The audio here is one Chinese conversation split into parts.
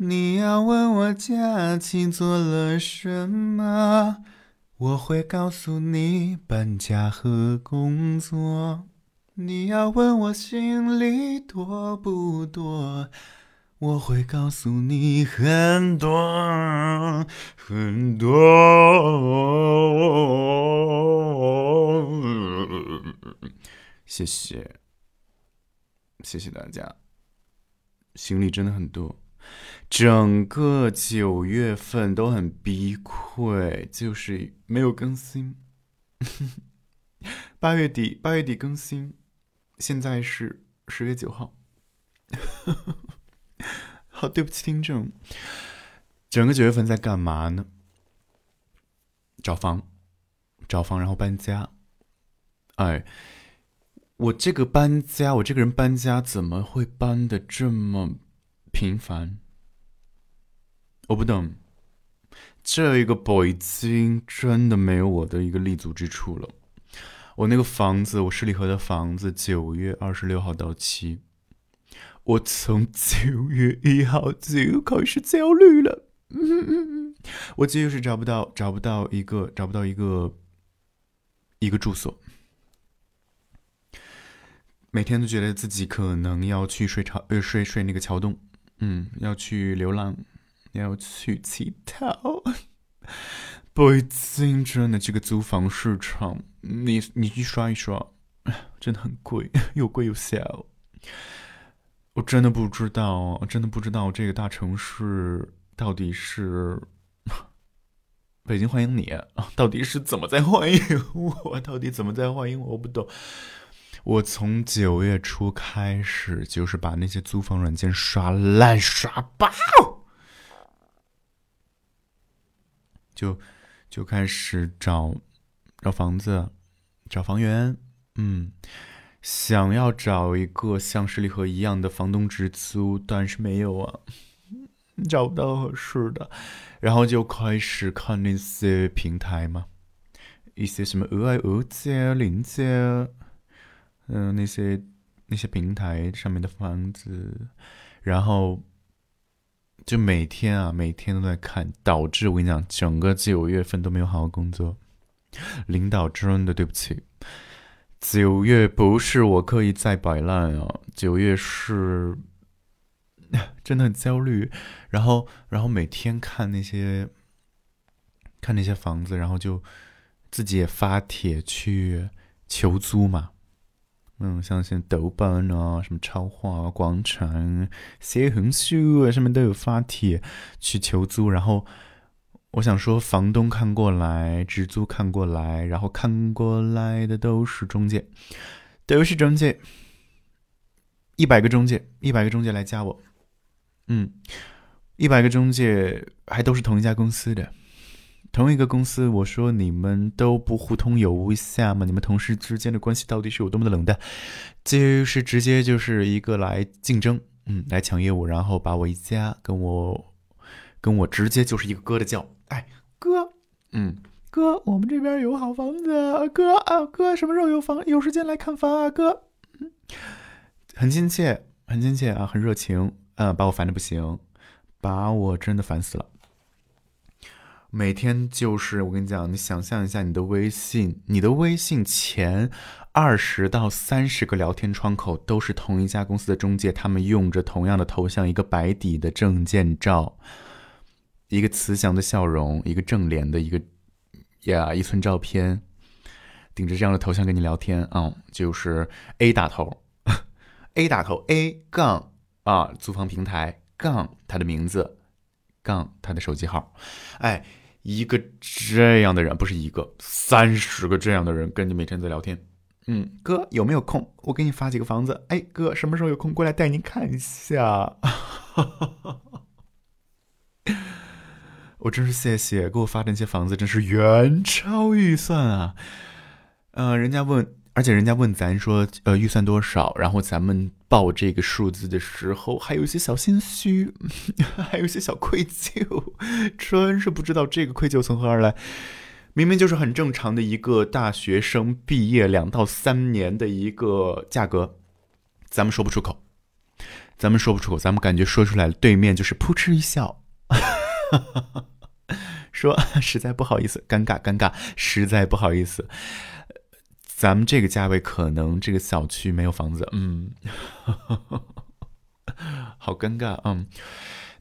你要问我假期做了什么，我会告诉你搬家和工作。你要问我行李多不多，我会告诉你很多很多。谢谢，谢谢大家，行李真的很多。整个九月份都很逼溃，就是没有更新。八月底，八月底更新，现在是十月九号。好，对不起听众。整个九月份在干嘛呢？找房，找房，然后搬家。哎，我这个搬家，我这个人搬家怎么会搬的这么频繁？我不懂，这一个北京真的没有我的一个立足之处了。我那个房子，我十里河的房子，九月二十六号到期，我从九月一号就开始焦虑了。嗯我就是找不到，找不到一个，找不到一个一个住所，每天都觉得自己可能要去睡桥，呃，睡睡那个桥洞，嗯，要去流浪。你要去乞讨，北京真的这个租房市场，你你去刷一刷，真的很贵，又贵又小。我真的不知道，我真的不知道这个大城市到底是北京欢迎你，到底是怎么在欢迎我？到底怎么在欢迎我？我不懂。我从九月初开始，就是把那些租房软件刷烂刷爆。就就开始找找房子，找房源，嗯，想要找一个像十里河一样的房东直租，但是没有啊，找不到合适的，然后就开始看那些平台嘛，一些什么鹅爱鹅街、林街，嗯，那些那些平台上面的房子，然后。就每天啊，每天都在看，导致我跟你讲，整个九月份都没有好好工作。领导真的对不起，九月不是我刻意在摆烂啊，九月是真的很焦虑。然后，然后每天看那些看那些房子，然后就自己也发帖去求租嘛。嗯，像现在豆瓣啊、什么超话广场、小红书啊，上面都有发帖去求租。然后我想说，房东看过来，直租看过来，然后看过来的都是中介，都是中介，一百个中介，一百个中介来加我，嗯，一百个中介还都是同一家公司的。同一个公司，我说你们都不互通有无一下吗？你们同事之间的关系到底是有多么的冷淡？就是直接就是一个来竞争，嗯，来抢业务，然后把我一家跟我跟我直接就是一个哥的叫，哎哥，嗯哥，我们这边有好房子，哥啊哥，什么时候有房有时间来看房啊哥，很亲切，很亲切啊，很热情，嗯，把我烦的不行，把我真的烦死了。每天就是我跟你讲，你想象一下，你的微信，你的微信前二十到三十个聊天窗口都是同一家公司的中介，他们用着同样的头像，一个白底的证件照，一个慈祥的笑容，一个正脸的一个呀一寸照片，顶着这样的头像跟你聊天啊，就是 A 打头，A 打头 A 杠啊，租房平台杠他的名字杠他的手机号，哎。一个这样的人不是一个，三十个这样的人跟你每天在聊天。嗯，哥有没有空？我给你发几个房子。哎，哥什么时候有空过来带您看一下？我真是谢谢给我发的那些房子，真是远超预算啊！嗯，人家问。而且人家问咱说，呃，预算多少？然后咱们报这个数字的时候，还有一些小心虚，还有一些小愧疚，真是不知道这个愧疚从何而来。明明就是很正常的一个大学生毕业两到三年的一个价格，咱们说不出口，咱们说不出口，咱们感觉说出来，对面就是扑哧一笑，说实在不好意思，尴尬尴尬，实在不好意思，咱们这个价位可能这个小区没有房子，嗯，好尴尬，嗯，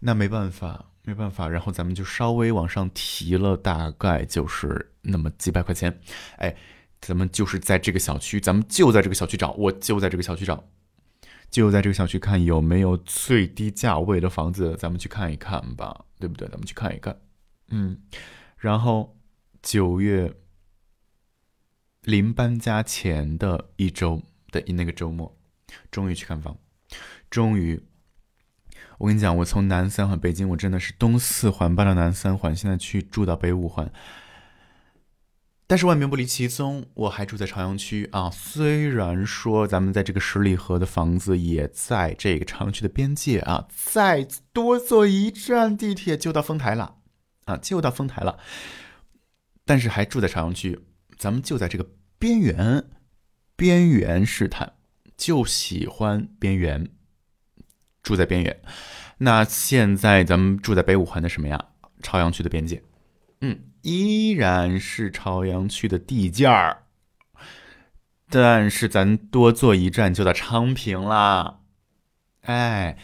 那没办法，没办法，然后咱们就稍微往上提了，大概就是那么几百块钱，哎，咱们就是在这个小区，咱们就在这个小区找，我就在这个小区找。就在这个小区看有没有最低价位的房子，咱们去看一看吧，对不对？咱们去看一看，嗯。然后九月临搬家前的一周的那个周末，终于去看房，终于。我跟你讲，我从南三环北京，我真的是东四环搬到南三环，现在去住到北五环。但是万变不离其宗，我还住在朝阳区啊。虽然说咱们在这个十里河的房子也在这个朝阳区的边界啊，再多坐一站地铁就到丰台了啊，就到丰台了。但是还住在朝阳区，咱们就在这个边缘，边缘试探，就喜欢边缘，住在边缘。那现在咱们住在北五环的什么呀？朝阳区的边界，嗯。依然是朝阳区的地界儿，但是咱多坐一站就到昌平啦。哎，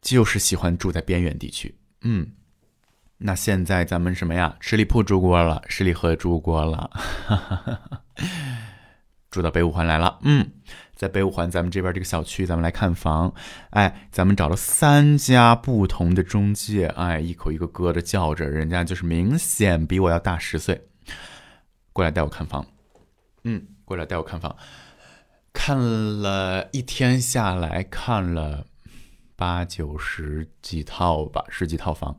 就是喜欢住在边远地区。嗯，那现在咱们什么呀？十里铺住过了，十里河住过了，住到北五环来了。嗯。在北五环，咱们这边这个小区，咱们来看房。哎，咱们找了三家不同的中介，哎，一口一个哥的叫着，人家就是明显比我要大十岁，过来带我看房。嗯，过来带我看房，看了一天下来看了八九十几套吧，十几套房，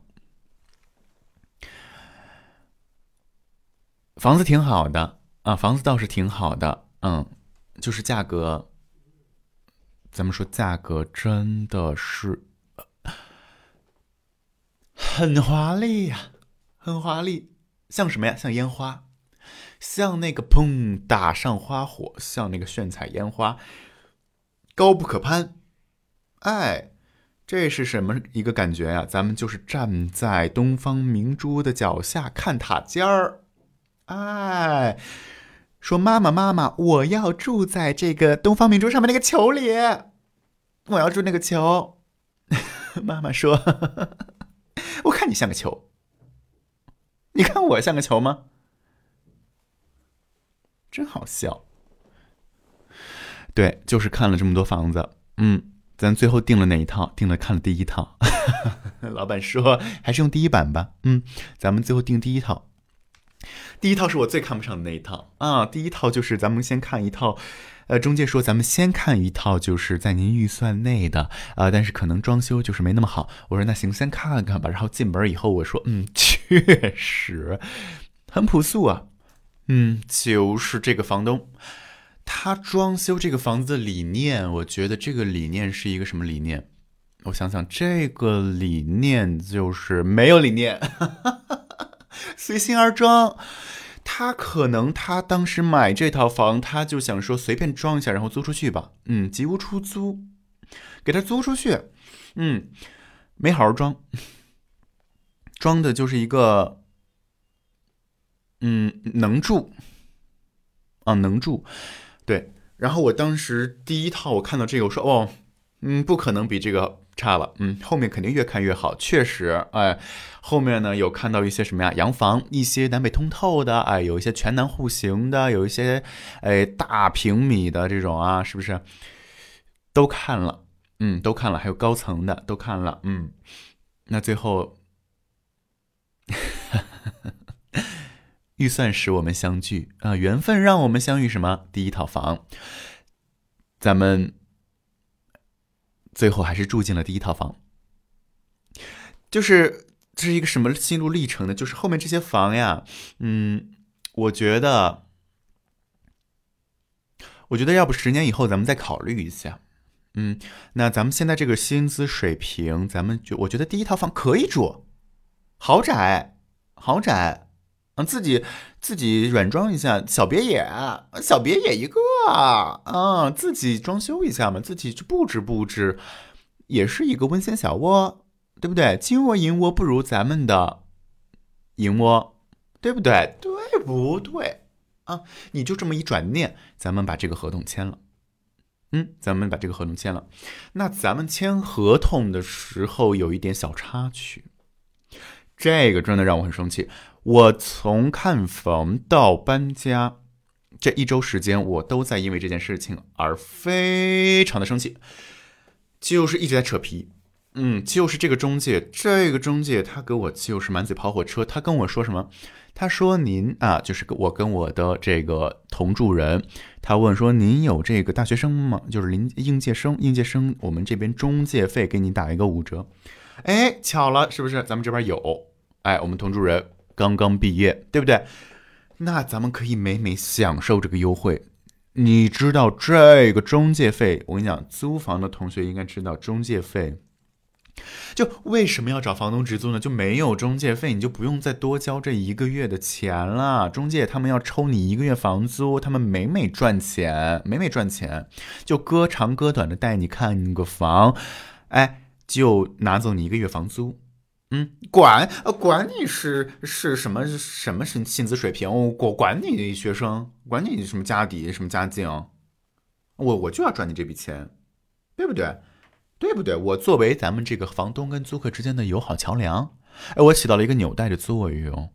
房子挺好的啊，房子倒是挺好的，嗯，就是价格。咱们说价格真的是很华丽呀，很华丽，像什么呀？像烟花，像那个砰打上花火，像那个炫彩烟花，高不可攀。哎，这是什么一个感觉呀？咱们就是站在东方明珠的脚下看塔尖儿，哎。说妈妈妈妈，我要住在这个东方明珠上面那个球里，我要住那个球。妈妈说：“ 我看你像个球，你看我像个球吗？”真好笑。对，就是看了这么多房子，嗯，咱最后定了哪一套？定了看了第一套。老板说还是用第一版吧，嗯，咱们最后定第一套。第一套是我最看不上的那一套啊！第一套就是咱们先看一套，呃，中介说咱们先看一套，就是在您预算内的啊，但是可能装修就是没那么好。我说那行，先看看吧。然后进门以后，我说嗯，确实很朴素啊，嗯，就是这个房东他装修这个房子的理念，我觉得这个理念是一个什么理念？我想想，这个理念就是没有理念。随心而装，他可能他当时买这套房，他就想说随便装一下，然后租出去吧。嗯，吉屋出租，给他租出去。嗯，没好好装，装的就是一个，嗯，能住，啊，能住。对，然后我当时第一套我看到这个，我说哦，嗯，不可能比这个。差了，嗯，后面肯定越看越好，确实，哎，后面呢有看到一些什么呀？洋房，一些南北通透的，哎，有一些全南户型的，有一些，哎，大平米的这种啊，是不是？都看了，嗯，都看了，还有高层的都看了，嗯，那最后，预算使我们相聚啊，缘分让我们相遇，什么？第一套房，咱们。最后还是住进了第一套房，就是这是一个什么心路历程呢？就是后面这些房呀，嗯，我觉得，我觉得要不十年以后咱们再考虑一下，嗯，那咱们现在这个薪资水平，咱们就我觉得第一套房可以住，豪宅，豪宅。嗯自己自己软装一下小别野，小别野一个啊，自己装修一下嘛，自己去布置布置，也是一个温馨小窝，对不对？金窝银窝不如咱们的银窝，对不对？对不对？啊，你就这么一转念，咱们把这个合同签了。嗯，咱们把这个合同签了。那咱们签合同的时候有一点小插曲，这个真的让我很生气。我从看房到搬家这一周时间，我都在因为这件事情而非常的生气，就是一直在扯皮。嗯，就是这个中介，这个中介他给我就是满嘴跑火车，他跟我说什么？他说：“您啊，就是我跟我的这个同住人，他问说您有这个大学生吗？就是临应届生，应届生，我们这边中介费给你打一个五折。哎，巧了，是不是？咱们这边有。哎，我们同住人刚刚毕业，对不对？那咱们可以美美享受这个优惠。你知道这个中介费？我跟你讲，租房的同学应该知道中介费。”就为什么要找房东直租呢？就没有中介费，你就不用再多交这一个月的钱了。中介他们要抽你一个月房租，他们每每赚钱，每每赚钱，就割长割短的带你看个房，哎，就拿走你一个月房租。嗯，管呃管你是是什么什么薪薪资水平，我管你学生，管你什么家底什么家境，我我就要赚你这笔钱，对不对？对不对？我作为咱们这个房东跟租客之间的友好桥梁，哎，我起到了一个纽带的作用，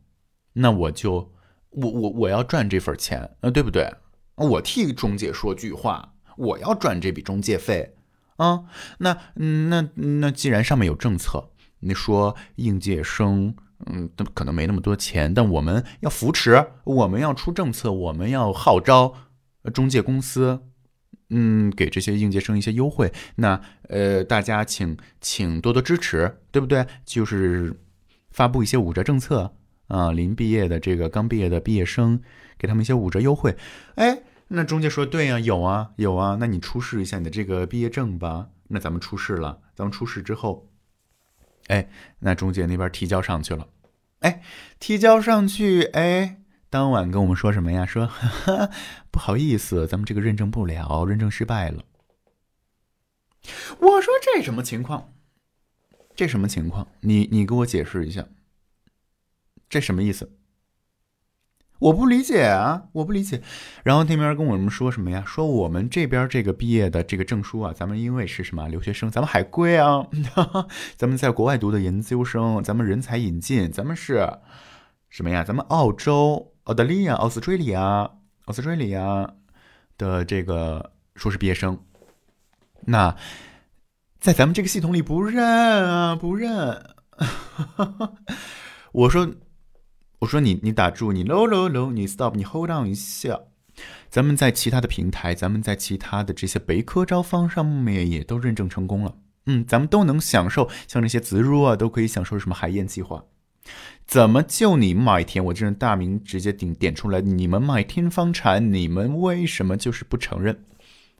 那我就我我我要赚这份钱，呃，对不对？我替中介说句话，我要赚这笔中介费啊。那那那既然上面有政策，你说应届生，嗯，可能没那么多钱，但我们要扶持，我们要出政策，我们要号召中介公司。嗯，给这些应届生一些优惠，那呃，大家请请多多支持，对不对？就是发布一些五折政策啊，临毕业的这个刚毕业的毕业生，给他们一些五折优惠。哎，那中介说对呀，有啊有啊，那你出示一下你的这个毕业证吧。那咱们出示了，咱们出示之后，哎，那中介那边提交上去了，哎，提交上去，哎。当晚跟我们说什么呀？说 不好意思，咱们这个认证不了，认证失败了。我说这什么情况？这什么情况？你你给我解释一下，这什么意思？我不理解啊，我不理解。然后那边跟我们说什么呀？说我们这边这个毕业的这个证书啊，咱们因为是什么留学生，咱们海归啊，咱们在国外读的研究生，咱们人才引进，咱们是什么呀？咱们澳洲。澳大利亚、澳斯 l 利亚、澳斯 l 利亚的这个硕士毕业生，那在咱们这个系统里不认啊，不认。我说，我说你，你打住，你 low low low，你 stop，你 hold on 一下。咱们在其他的平台，咱们在其他的这些北科招方上面也都认证成功了。嗯，咱们都能享受，像那些植入啊，都可以享受什么海燕计划。怎么就你麦田？我这人大名直接顶点出来，你们麦田房产，你们为什么就是不承认？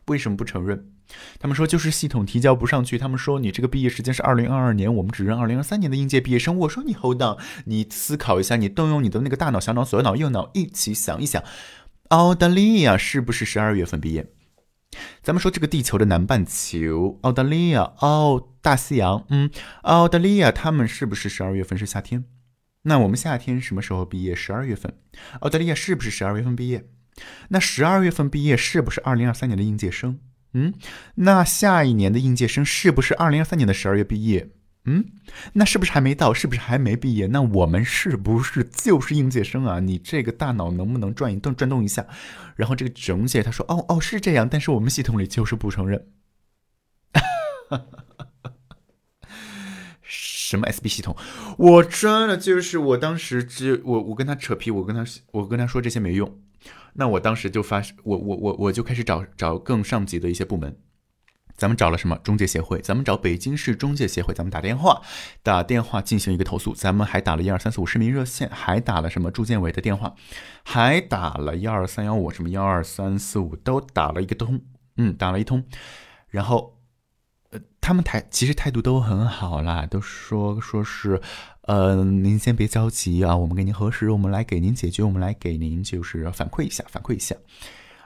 为什么不承认？他们说就是系统提交不上去。他们说你这个毕业时间是二零二二年，我们只认二零二三年的应届毕业生。我说你 hold on，你思考一下，你动用你的那个大脑、小脑、左脑、右脑一起想一想，澳大利亚是不是十二月份毕业？咱们说这个地球的南半球，澳大利亚、澳大西洋，嗯，澳大利亚他们是不是十二月份是夏天？那我们夏天什么时候毕业？十二月份。澳大利亚是不是十二月份毕业？那十二月份毕业是不是二零二三年的应届生？嗯，那下一年的应届生是不是二零二三年的十二月毕业？嗯，那是不是还没到？是不是还没毕业？那我们是不是就是应届生啊？你这个大脑能不能转一动、转动一下？然后这个中介他说：“哦哦，是这样，但是我们系统里就是不承认。”什么 SB 系统？我真的就是我当时只我我跟他扯皮，我跟他我跟他说这些没用。那我当时就发我我我我就开始找找更上级的一些部门。咱们找了什么中介协会？咱们找北京市中介协会。咱们打电话打电话进行一个投诉。咱们还打了一二三四五市民热线，还打了什么住建委的电话，还打了幺二三幺五什么幺二三四五都打了一个通。嗯，打了一通，然后。呃他们态其实态度都很好啦，都说说是，呃，您先别着急啊，我们给您核实，我们来给您解决，我们来给您就是反馈一下，反馈一下。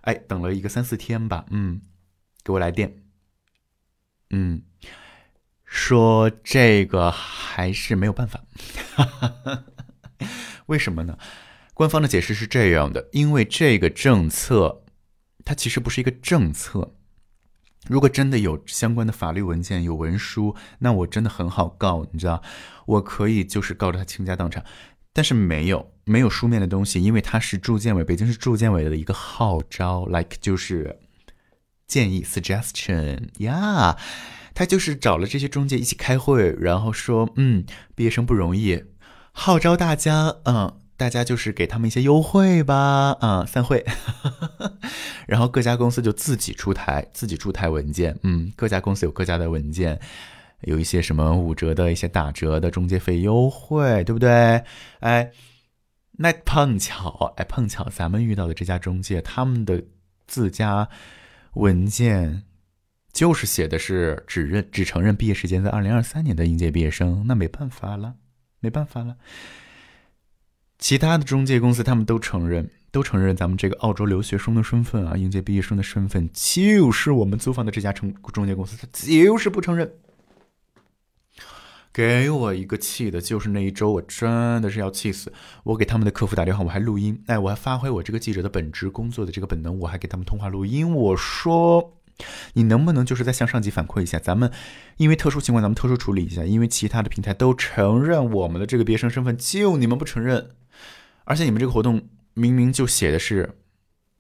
哎，等了一个三四天吧，嗯，给我来电，嗯，说这个还是没有办法，为什么呢？官方的解释是这样的，因为这个政策它其实不是一个政策。如果真的有相关的法律文件、有文书，那我真的很好告，你知道，我可以就是告他倾家荡产。但是没有没有书面的东西，因为他是住建委，北京市住建委的一个号召，like 就是建议 suggestion 呀，他就是找了这些中介一起开会，然后说，嗯，毕业生不容易，号召大家，嗯。大家就是给他们一些优惠吧，啊，散会，然后各家公司就自己出台，自己出台文件，嗯，各家公司有各家的文件，有一些什么五折的一些打折的中介费优惠，对不对？哎，那碰巧，哎，碰巧咱们遇到的这家中介，他们的自家文件就是写的是只认只承认毕业时间在二零二三年的应届毕业生，那没办法了，没办法了。其他的中介公司他们都承认，都承认咱们这个澳洲留学生的身份啊，应届毕业生的身份，就是我们租房的这家中中介公司，他就是不承认。给我一个气的，就是那一周，我真的是要气死。我给他们的客服打电话，我还录音，哎，我还发挥我这个记者的本职工作的这个本能，我还给他们通话录音，我说。你能不能就是再向上级反馈一下？咱们因为特殊情况，咱们特殊处理一下。因为其他的平台都承认我们的这个毕业生身份，就你们不承认。而且你们这个活动明明就写的是，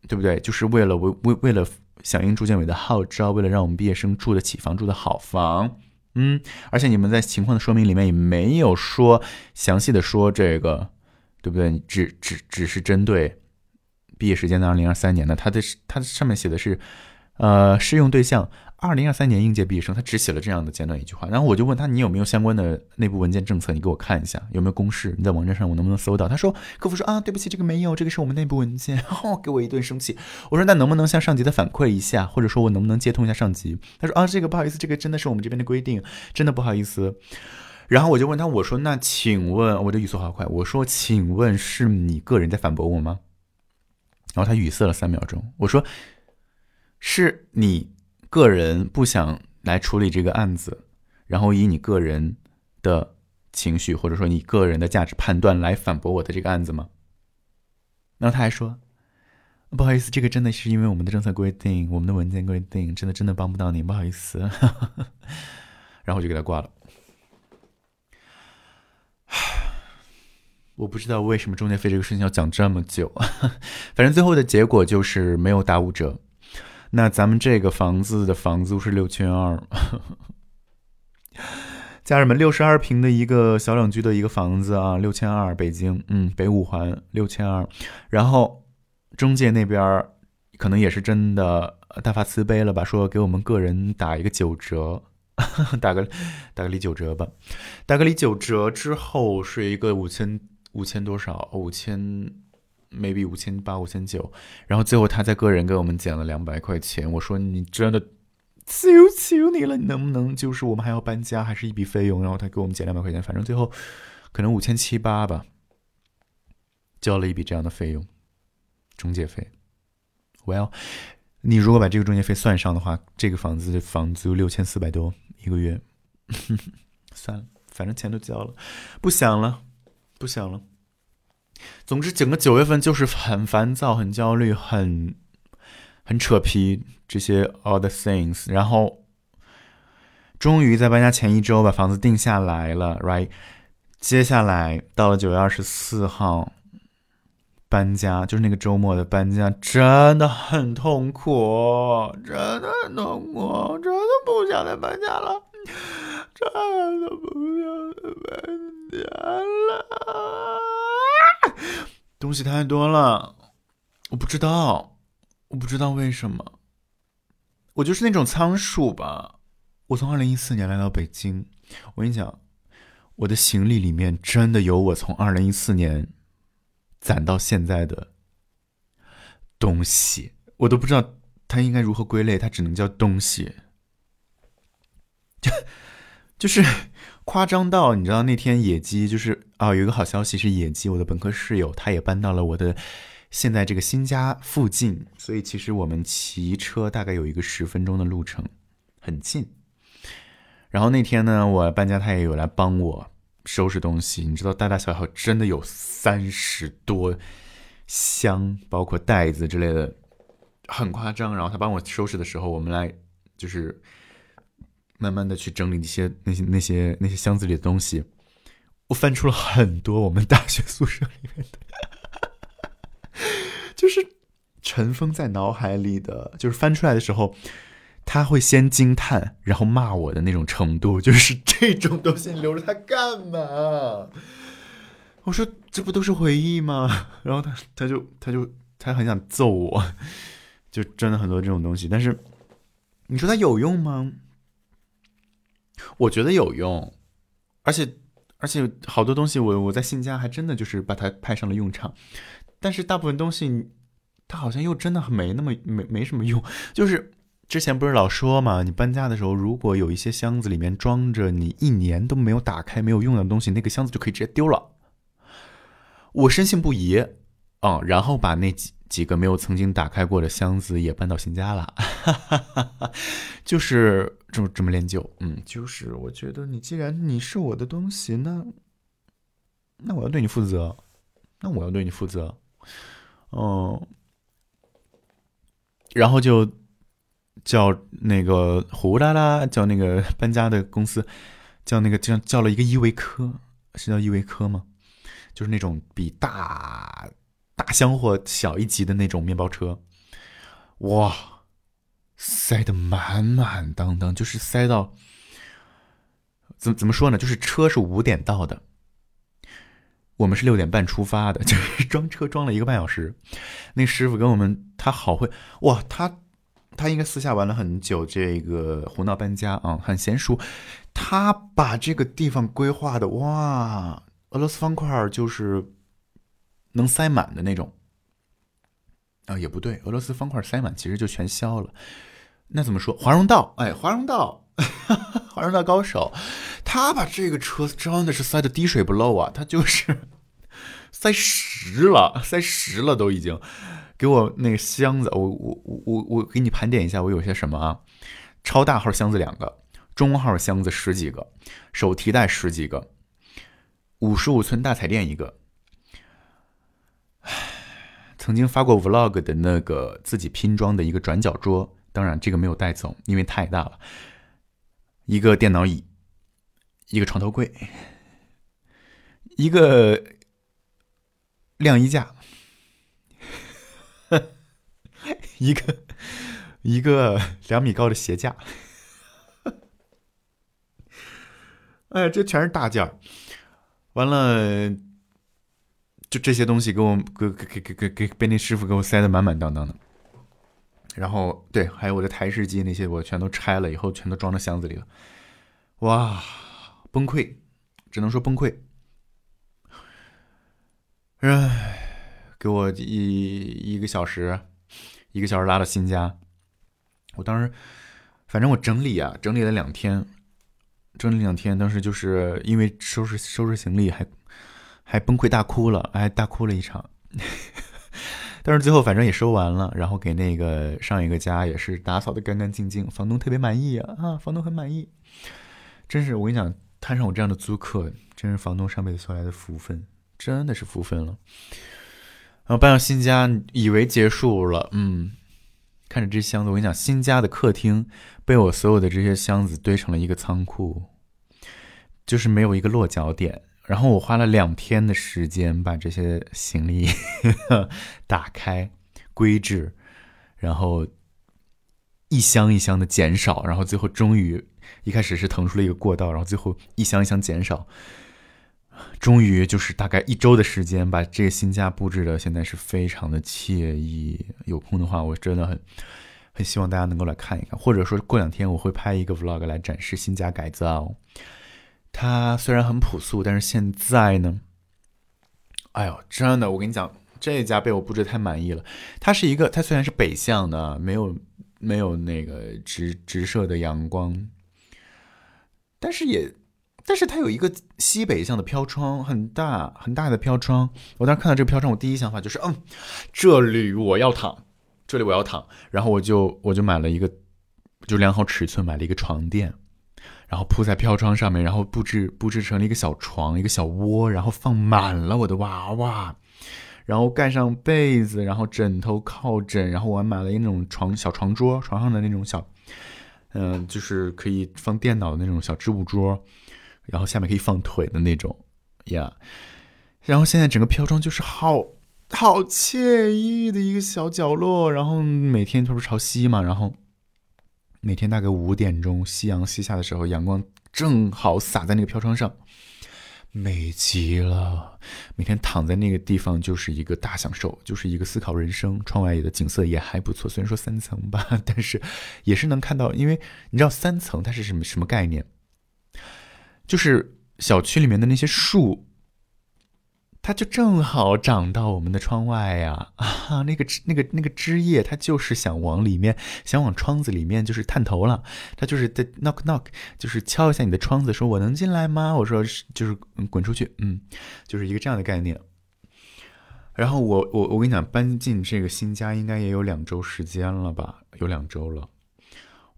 对不对？就是为了为为为了响应住建委的号召，为了让我们毕业生住得起房，住的好房。嗯，而且你们在情况的说明里面也没有说详细的说这个，对不对？只只只是针对毕业时间的二零二三年的，它的它上面写的是。呃，适用对象二零二三年应届毕业生，他只写了这样的简短一句话，然后我就问他，你有没有相关的内部文件政策？你给我看一下，有没有公示？你在网站上我能不能搜到？他说，客服说啊，对不起，这个没有，这个是我们内部文件。哦，给我一顿生气。我说那能不能向上级的反馈一下，或者说我能不能接通一下上级？他说啊，这个不好意思，这个真的是我们这边的规定，真的不好意思。然后我就问他，我说那请问，我的语速好快，我说请问是你个人在反驳我吗？然后他语塞了三秒钟，我说。是你个人不想来处理这个案子，然后以你个人的情绪或者说你个人的价值判断来反驳我的这个案子吗？然后他还说：“不好意思，这个真的是因为我们的政策规定，我们的文件规定，真的真的帮不到你，不好意思。”然后我就给他挂了。我不知道为什么中介费这个事情要讲这么久，反正最后的结果就是没有打五折。那咱们这个房子的房租是六千二，家人们，六十二平的一个小两居的一个房子啊，六千二，北京，嗯，北五环六千二，然后中介那边可能也是真的大发慈悲了吧，说给我们个人打一个九折，打个打个里九折吧，打个里九折之后是一个五千五千多少？五千。Maybe 五千八、五千九，然后最后他在个人给我们减了两百块钱。我说你真的，求求你了，你能不能就是我们还要搬家，还是一笔费用？然后他给我们减两百块钱，反正最后可能五千七八吧，交了一笔这样的费用，中介费。Well，你如果把这个中介费算上的话，这个房子的房租六千四百多一个月，算了，反正钱都交了，不想了，不想了。总之，整个九月份就是很烦躁、很焦虑、很很扯皮这些 all the things。然后，终于在搬家前一周把房子定下来了，right？接下来到了九月二十四号搬家，就是那个周末的搬家，真的很痛苦，真的很痛苦，真的不想再搬家了，真的不想再搬家了。东西太多了，我不知道，我不知道为什么，我就是那种仓鼠吧。我从二零一四年来到北京，我跟你讲，我的行李里面真的有我从二零一四年攒到现在的东西，我都不知道它应该如何归类，它只能叫东西，就 就是。夸张到你知道那天野鸡就是啊，有一个好消息是野鸡，我的本科室友他也搬到了我的现在这个新家附近，所以其实我们骑车大概有一个十分钟的路程，很近。然后那天呢，我搬家，他也有来帮我收拾东西。你知道，大大小小真的有三十多箱，包括袋子之类的，很夸张。然后他帮我收拾的时候，我们来就是慢慢的去整理那些那些那些那些箱子里的东西。我翻出了很多我们大学宿舍里面的，就是尘封在脑海里的，就是翻出来的时候。他会先惊叹，然后骂我的那种程度，就是这种东西留着它干嘛？我说这不都是回忆吗？然后他他就他就他很想揍我，就真的很多这种东西。但是你说它有用吗？我觉得有用，而且而且好多东西我我在新家还真的就是把它派上了用场。但是大部分东西它好像又真的没那么没没什么用，就是。之前不是老说嘛，你搬家的时候，如果有一些箱子里面装着你一年都没有打开、没有用的东西，那个箱子就可以直接丢了。我深信不疑，啊，然后把那几几个没有曾经打开过的箱子也搬到新家了，就是这么这么练就。嗯，就是我觉得你既然你是我的东西，那那我要对你负责，那我要对你负责，嗯，然后就。叫那个呼啦啦，叫那个搬家的公司，叫那个叫叫了一个依维柯，是叫依维柯吗？就是那种比大大箱货小一级的那种面包车，哇，塞得满满当当，就是塞到怎么怎么说呢？就是车是五点到的，我们是六点半出发的，就是装车装了一个半小时。那师傅跟我们，他好会哇，他。他应该私下玩了很久，这个胡闹搬家啊，很娴熟。他把这个地方规划的哇，俄罗斯方块就是能塞满的那种啊，也不对，俄罗斯方块塞满其实就全消了。那怎么说？华容道，哎，华容道，华容道高手，他把这个车真的是塞的滴水不漏啊，他就是 塞实了，塞实了都已经。给我那个箱子，我我我我我给你盘点一下，我有些什么啊？超大号箱子两个，中号箱子十几个，手提袋十几个，五十五寸大彩电一个。曾经发过 vlog 的那个自己拼装的一个转角桌，当然这个没有带走，因为太大了。一个电脑椅，一个床头柜，一个晾衣架。一个一个两米高的鞋架，哎，这全是大件儿。完了，就这些东西给我给给给给给被那师傅给我塞的满满当当的。然后，对，还有我的台式机那些，我全都拆了以后，全都装到箱子里了。哇，崩溃，只能说崩溃。唉，给我一一个小时。一个小时拉到新家，我当时反正我整理啊，整理了两天，整理两天，当时就是因为收拾收拾行李，还还还崩溃大哭了，还大哭了一场。但是最后反正也收完了，然后给那个上一个家也是打扫的干干净净，房东特别满意啊啊，房东很满意，真是我跟你讲，摊上我这样的租客，真是房东上辈子修来的福分，真的是福分了。然后搬到新家，以为结束了，嗯，看着这箱子，我跟你讲，新家的客厅被我所有的这些箱子堆成了一个仓库，就是没有一个落脚点。然后我花了两天的时间把这些行李 打开、归置，然后一箱一箱的减少，然后最后终于一开始是腾出了一个过道，然后最后一箱一箱减少。终于就是大概一周的时间，把这个新家布置的现在是非常的惬意。有空的话，我真的很很希望大家能够来看一看，或者说过两天我会拍一个 vlog 来展示新家改造。它虽然很朴素，但是现在呢，哎呦，真的，我跟你讲，这一家被我布置太满意了。它是一个，它虽然是北向的，没有没有那个直直射的阳光，但是也。但是它有一个西北向的飘窗，很大很大的飘窗。我当时看到这个飘窗，我第一想法就是，嗯，这里我要躺，这里我要躺。然后我就我就买了一个，就量好尺寸买了一个床垫，然后铺在飘窗上面，然后布置布置成了一个小床，一个小窝，然后放满了我的娃娃，然后盖上被子，然后枕头、靠枕，然后我还买了一那种床小床桌，床上的那种小，嗯，就是可以放电脑的那种小置物桌，然后下面可以放腿的那种呀。然后现在整个飘窗就是好好惬意的一个小角落，然后每天都是朝西嘛，然后。每天大概五点钟，夕阳西下的时候，阳光正好洒在那个飘窗上，美极了。每天躺在那个地方就是一个大享受，就是一个思考人生。窗外的景色也还不错，虽然说三层吧，但是也是能看到。因为你知道三层它是什么什么概念？就是小区里面的那些树。它就正好长到我们的窗外呀！啊，那个枝、那个、那个枝叶，它就是想往里面，想往窗子里面，就是探头了。它就是在 knock knock，就是敲一下你的窗子，说我能进来吗？我说是，就是滚出去。嗯，就是一个这样的概念。然后我我我跟你讲，搬进这个新家应该也有两周时间了吧？有两周了。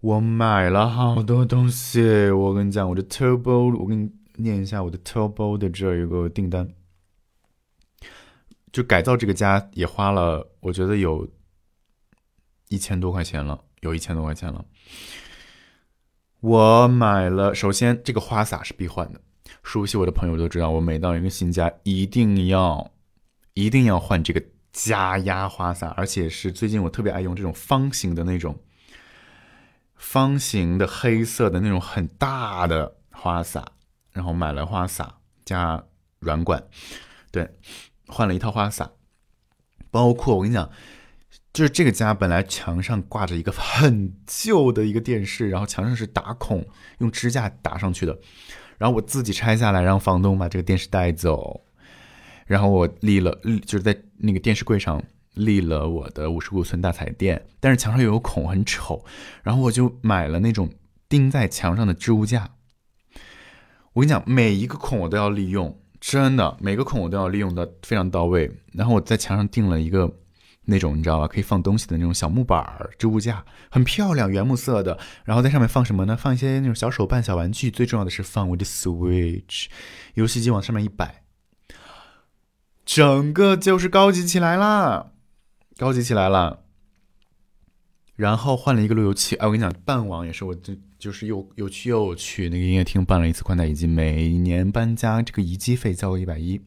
我买了好多东西。我跟你讲，我的 turbo，我给你念一下我的 turbo 的这一个订单。就改造这个家也花了，我觉得有一千多块钱了，有一千多块钱了。我买了，首先这个花洒是必换的，熟悉我的朋友都知道，我每到一个新家一定要一定要换这个加压花洒，而且是最近我特别爱用这种方形的那种方形的黑色的那种很大的花洒，然后买了花洒加软管，对。换了一套花洒，包括我跟你讲，就是这个家本来墙上挂着一个很旧的一个电视，然后墙上是打孔，用支架打上去的，然后我自己拆下来，让房东把这个电视带走，然后我立了，就是在那个电视柜上立了我的五十五寸大彩电，但是墙上又有孔，很丑，然后我就买了那种钉在墙上的置物架，我跟你讲，每一个孔我都要利用。真的，每个孔我都要利用的非常到位。然后我在墙上钉了一个那种你知道吧，可以放东西的那种小木板儿置物架，很漂亮，原木色的。然后在上面放什么呢？放一些那种小手办、小玩具。最重要的是放我的 Switch 游戏机往上面一摆，整个就是高级起来啦，高级起来了。然后换了一个路由器，哎，我跟你讲，办网也是我这。就是又又去又去那个音乐厅办了一次宽带移机，每年搬家这个移机费交个一百一，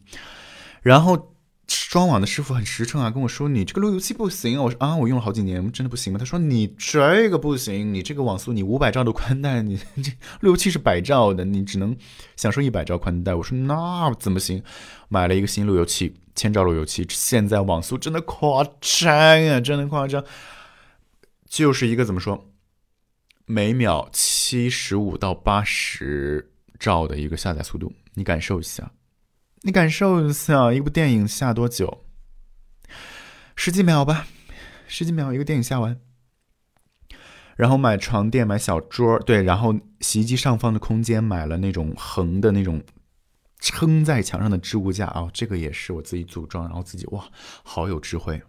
然后装网的师傅很实诚啊，跟我说你这个路由器不行，我说啊我用了好几年，真的不行吗？他说你这个不行，你这个网速你五百兆的宽带，你 这路由器是百兆的，你只能享受一百兆宽带。我说那怎么行？买了一个新路由器，千兆路由器，现在网速真的夸张啊，真的夸张，就是一个怎么说？每秒七十五到八十兆的一个下载速度，你感受一下，你感受一下，一部电影下多久？十几秒吧，十几秒一个电影下完。然后买床垫，买小桌，对，然后洗衣机上方的空间买了那种横的那种撑在墙上的置物架啊，这个也是我自己组装，然后自己哇，好有智慧，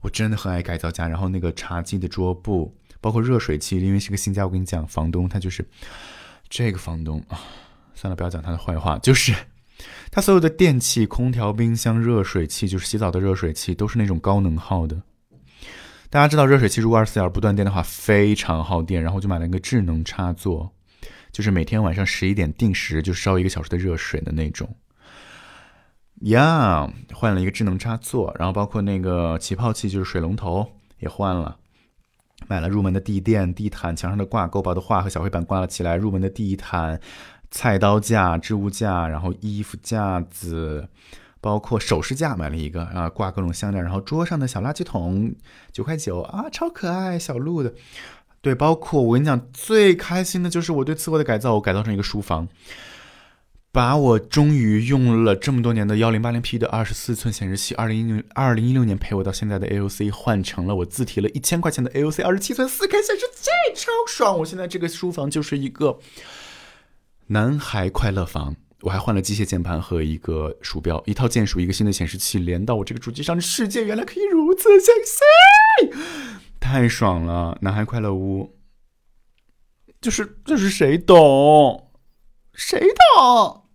我真的很爱改造家。然后那个茶几的桌布。包括热水器，因为是个新家，我跟你讲，房东他就是这个房东啊，算了，不要讲他的坏话，就是他所有的电器，空调、冰箱、热水器，就是洗澡的热水器，都是那种高能耗的。大家知道，热水器如果二十四小时不断电的话，非常耗电。然后就买了一个智能插座，就是每天晚上十一点定时就烧一个小时的热水的那种。呀，换了一个智能插座，然后包括那个起泡器，就是水龙头也换了。买了入门的地垫、地毯，墙上的挂钩、把我的画和小黑板挂了起来。入门的地毯、菜刀架、置物架，然后衣服架子，包括首饰架，买了一个啊，挂各种项链。然后桌上的小垃圾桶，九块九啊，超可爱，小鹿的。对，包括我跟你讲，最开心的就是我对次卧的改造，我改造成一个书房。把我终于用了这么多年的幺零八零 P 的二十四寸显示器，二零一六二零一六年陪我到现在的 AOC 换成了我自提了一千块钱的 AOC 二十七寸四 K 显示器，超爽！我现在这个书房就是一个男孩快乐房。我还换了机械键盘和一个鼠标，一套键鼠，一个新的显示器连到我这个主机上，世界原来可以如此相似，太爽了！男孩快乐屋。就是就是谁懂？谁懂？